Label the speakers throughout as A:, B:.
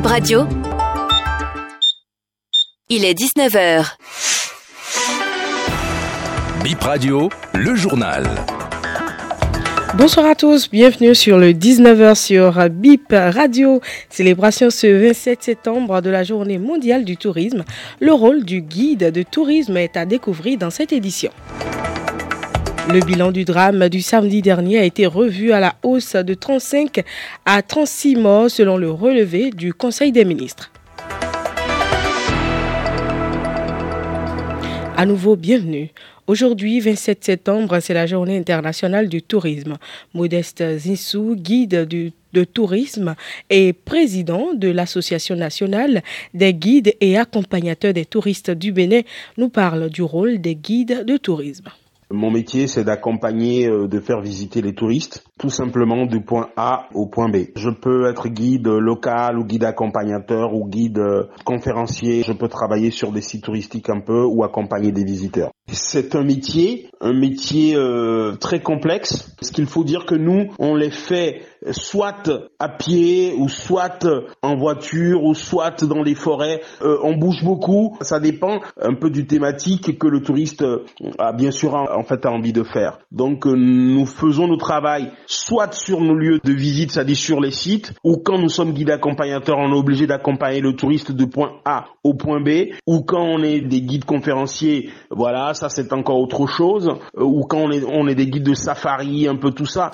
A: Bib Radio. Il est 19h.
B: Bip Radio, le journal.
C: Bonsoir à tous, bienvenue sur le 19h sur BIP Radio. Célébration ce 27 septembre de la journée mondiale du tourisme. Le rôle du guide de tourisme est à découvrir dans cette édition. Le bilan du drame du samedi dernier a été revu à la hausse de 35 à 36 morts selon le relevé du Conseil des ministres. À nouveau, bienvenue. Aujourd'hui, 27 septembre, c'est la journée internationale du tourisme. Modeste Zinsou, guide de tourisme et président de l'Association nationale des guides et accompagnateurs des touristes du Bénin, nous parle du rôle des guides de tourisme.
D: Mon métier, c'est d'accompagner, euh, de faire visiter les touristes, tout simplement du point A au point B. Je peux être guide local ou guide accompagnateur ou guide euh, conférencier. Je peux travailler sur des sites touristiques un peu ou accompagner des visiteurs. C'est un métier, un métier euh, très complexe. Ce qu'il faut dire que nous, on les fait soit à pied ou soit en voiture ou soit dans les forêts. Euh, on bouge beaucoup. Ça dépend un peu du thématique que le touriste a bien sûr en fait envie de faire. Donc euh, nous faisons notre travail soit sur nos lieux de visite, c'est-à-dire sur les sites, ou quand nous sommes guides accompagnateurs, on est obligé d'accompagner le touriste de point A au point B, ou quand on est des guides conférenciers, voilà, ça c'est encore autre chose, euh, ou quand on est, on est des guides de safari, un peu tout ça.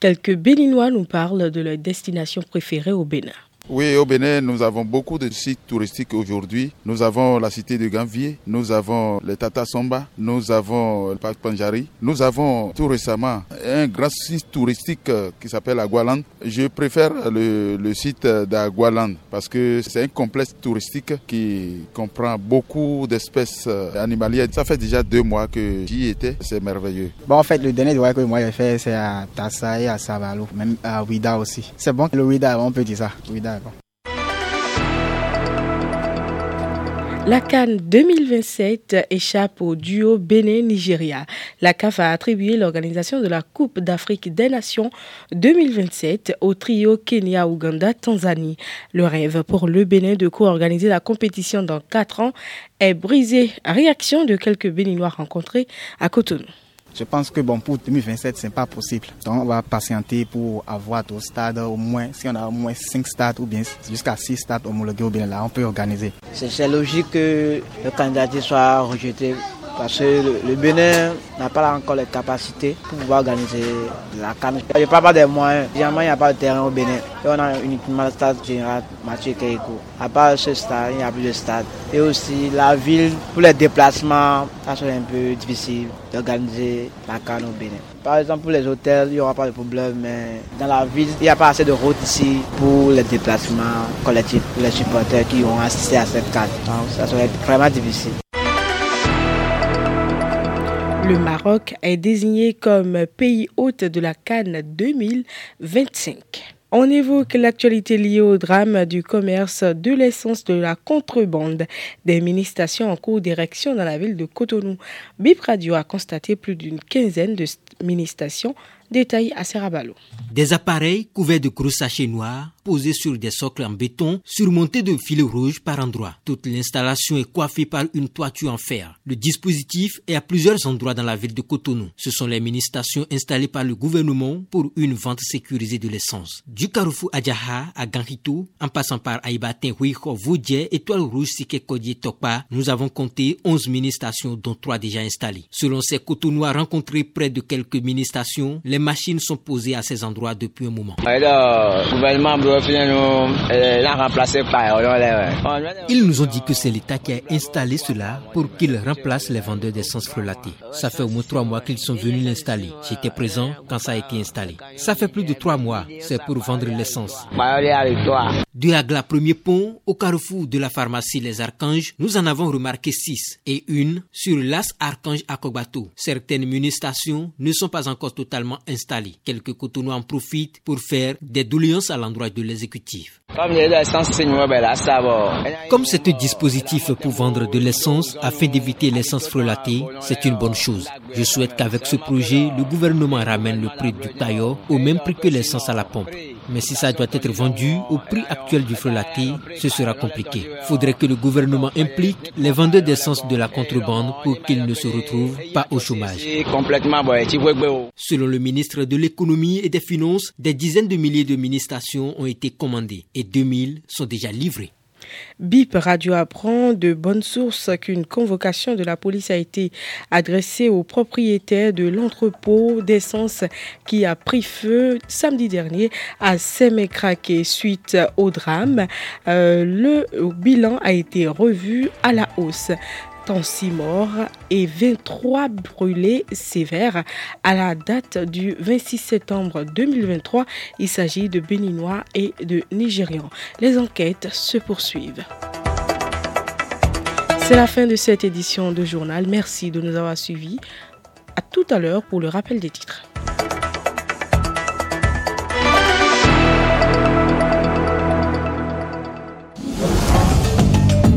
C: Quelques Béninois nous parlent de leur destination préférée au Bénin.
E: Oui, au Bénin, nous avons beaucoup de sites touristiques aujourd'hui. Nous avons la cité de Ganvier, nous avons le Tata Somba, nous avons le Parc Panjari, nous avons tout récemment un grand site touristique euh, qui s'appelle Agualand. Je préfère le, site d'Agualand parce que c'est un complexe touristique qui comprend beaucoup d'espèces euh, animalières. Ça fait déjà deux mois que j'y étais, c'est merveilleux.
F: Bon, en fait, le dernier voyage que moi j'ai fait, c'est à Tassa et à Savalo, même à Ouida aussi. C'est bon, le Ouida, on peut dire ça.
C: La Cannes 2027 échappe au duo Bénin-Nigeria. La CAF a attribué l'organisation de la Coupe d'Afrique des Nations 2027 au trio Kenya-Ouganda-Tanzanie. Le rêve pour le Bénin de co-organiser la compétition dans quatre ans est brisé. Réaction de quelques Béninois rencontrés à Cotonou.
F: Je pense que bon, pour 2027, ce n'est pas possible. Donc, on va patienter pour avoir d'autres stades, au moins, si on a au moins 5 stades ou bien jusqu'à 6 stades homologués au bien là, on peut organiser.
G: C'est logique que le candidat soit rejeté parce que le, Bénin n'a pas encore les capacités pour pouvoir organiser la canne. Il n'y a pas des moyens. Généralement, il n'y a pas de terrain au Bénin. On a uniquement le stade général Mathieu Keiko. À part ce stade, il n'y a plus de stade. Et aussi, la ville, pour les déplacements, ça serait un peu difficile d'organiser la canne au Bénin. Par exemple, pour les hôtels, il n'y aura pas de problème, mais dans la ville, il n'y a pas assez de routes ici pour les déplacements collectifs, pour les supporters qui ont assisté à cette canne. Donc, ça serait vraiment difficile.
C: Le Maroc est désigné comme pays hôte de la Cannes 2025. On évoque l'actualité liée au drame du commerce de l'essence de la contrebande des mini-stations en cours d'érection dans la ville de Cotonou. Bip Radio a constaté plus d'une quinzaine de mini-stations Détail à Serrabalo.
H: Des appareils couverts de gros sachets noirs posés sur des socles en béton surmontés de filets rouges par endroits. Toute l'installation est coiffée par une toiture en fer. Le dispositif est à plusieurs endroits dans la ville de Cotonou. Ce sont les mini-stations installées par le gouvernement pour une vente sécurisée de l'essence. Du Carrefour Adjaha à Ganrito, en passant par Aïbatin, Huicho, Voudje, Étoile Rouge, Sike Kodie, Tokpa, nous avons compté 11 mini-stations dont 3 déjà installées. Selon ces Cotonouas rencontrés près de quelques mini-stations, les machines sont posées à ces endroits depuis un moment. Ils nous ont dit que c'est l'État qui a installé cela pour qu'ils remplacent les vendeurs d'essence frelatée. Ça fait au moins trois mois qu'ils sont venus l'installer. J'étais présent quand ça a été installé. Ça fait plus de trois mois. C'est pour vendre l'essence. Du Agla premier pont au carrefour de la pharmacie Les Archanges, nous en avons remarqué six et une sur l'As Archange à Kobato. Certaines munistations ne sont pas encore totalement Quelques cotonnois en profitent pour faire des doléances à l'endroit de l'exécutif. Comme c'est un dispositif pour vendre de l'essence afin d'éviter l'essence frelatée, c'est une bonne chose. Je souhaite qu'avec ce projet, le gouvernement ramène le prix du tailleur au même prix que l'essence à la pompe. Mais si ça doit être vendu au prix actuel du frelaté, ce sera compliqué. Faudrait que le gouvernement implique les vendeurs d'essence de la contrebande pour qu'ils ne se retrouvent pas au chômage. Selon le ministre de l'économie et des finances, des dizaines de milliers de mini-stations ont été commandées et 2000 sont déjà livrées.
C: BIP Radio apprend de bonnes sources qu'une convocation de la police a été adressée aux propriétaires de l'entrepôt d'essence qui a pris feu samedi dernier à Sémécraqué suite au drame. Euh, le bilan a été revu à la hausse. 6 morts et 23 brûlés sévères à la date du 26 septembre 2023. Il s'agit de Béninois et de Nigérians. Les enquêtes se poursuivent. C'est la fin de cette édition de journal. Merci de nous avoir suivis. À tout à l'heure pour le rappel des titres.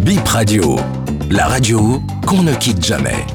B: Bip Radio la radio qu'on ne quitte jamais.